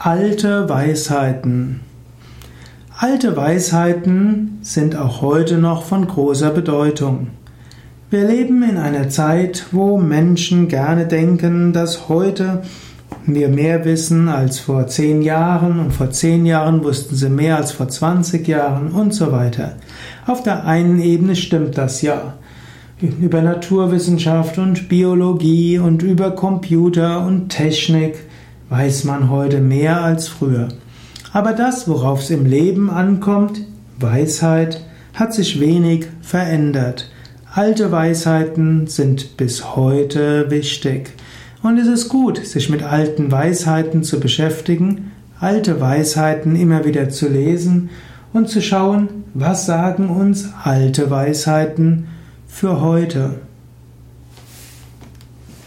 Alte Weisheiten. Alte Weisheiten sind auch heute noch von großer Bedeutung. Wir leben in einer Zeit, wo Menschen gerne denken, dass heute wir mehr wissen als vor zehn Jahren und vor zehn Jahren wussten sie mehr als vor 20 Jahren und so weiter. Auf der einen Ebene stimmt das ja. Über Naturwissenschaft und Biologie und über Computer und Technik weiß man heute mehr als früher. Aber das, worauf es im Leben ankommt, Weisheit, hat sich wenig verändert. Alte Weisheiten sind bis heute wichtig. Und es ist gut, sich mit alten Weisheiten zu beschäftigen, alte Weisheiten immer wieder zu lesen und zu schauen, was sagen uns alte Weisheiten für heute.